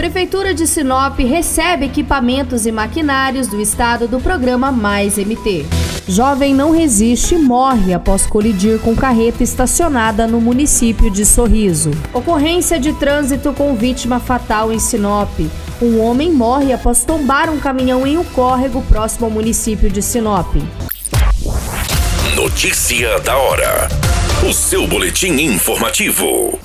Prefeitura de Sinop recebe equipamentos e maquinários do estado do programa Mais MT. Jovem não resiste e morre após colidir com carreta estacionada no município de Sorriso. Ocorrência de trânsito com vítima fatal em Sinop. Um homem morre após tombar um caminhão em um córrego próximo ao município de Sinop. Notícia da hora. O seu boletim informativo.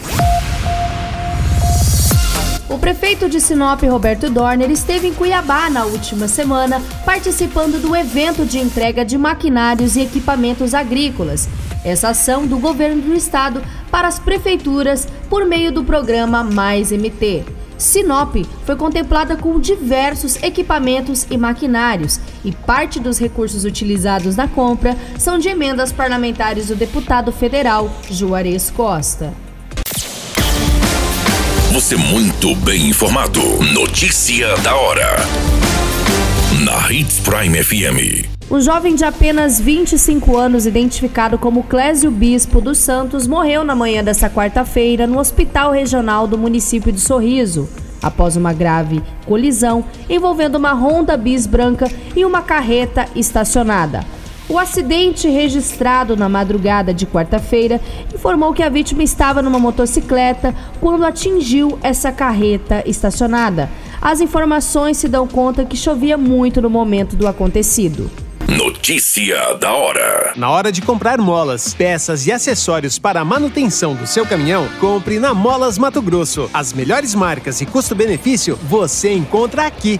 O prefeito de Sinop, Roberto Dorner, esteve em Cuiabá na última semana, participando do evento de entrega de maquinários e equipamentos agrícolas. Essa ação do governo do estado para as prefeituras por meio do programa Mais MT. Sinop foi contemplada com diversos equipamentos e maquinários, e parte dos recursos utilizados na compra são de emendas parlamentares do deputado federal Juarez Costa. Você muito bem informado. Notícia da hora. Na Hits Prime FM. Um jovem de apenas 25 anos, identificado como Clésio Bispo dos Santos, morreu na manhã desta quarta-feira no Hospital Regional do município de Sorriso, após uma grave colisão envolvendo uma Honda Bis branca e uma carreta estacionada. O acidente registrado na madrugada de quarta-feira informou que a vítima estava numa motocicleta quando atingiu essa carreta estacionada. As informações se dão conta que chovia muito no momento do acontecido. Notícia da hora. Na hora de comprar molas, peças e acessórios para a manutenção do seu caminhão, compre na Molas Mato Grosso. As melhores marcas e custo-benefício você encontra aqui.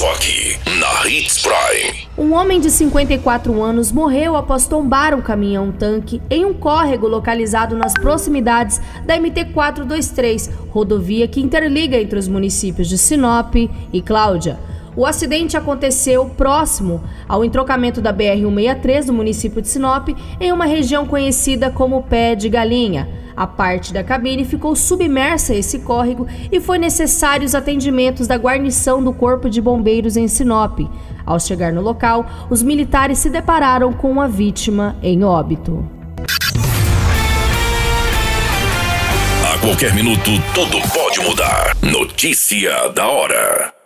Só aqui, na Hits Prime. Um homem de 54 anos morreu após tombar um caminhão-tanque em um córrego localizado nas proximidades da MT-423, rodovia que interliga entre os municípios de Sinop e Cláudia. O acidente aconteceu próximo ao entrocamento da BR-163 do município de Sinop, em uma região conhecida como Pé de Galinha. A parte da cabine ficou submersa a esse córrego e foi necessário os atendimentos da guarnição do Corpo de Bombeiros em Sinop. Ao chegar no local, os militares se depararam com a vítima em óbito. A qualquer minuto, tudo pode mudar. Notícia da hora.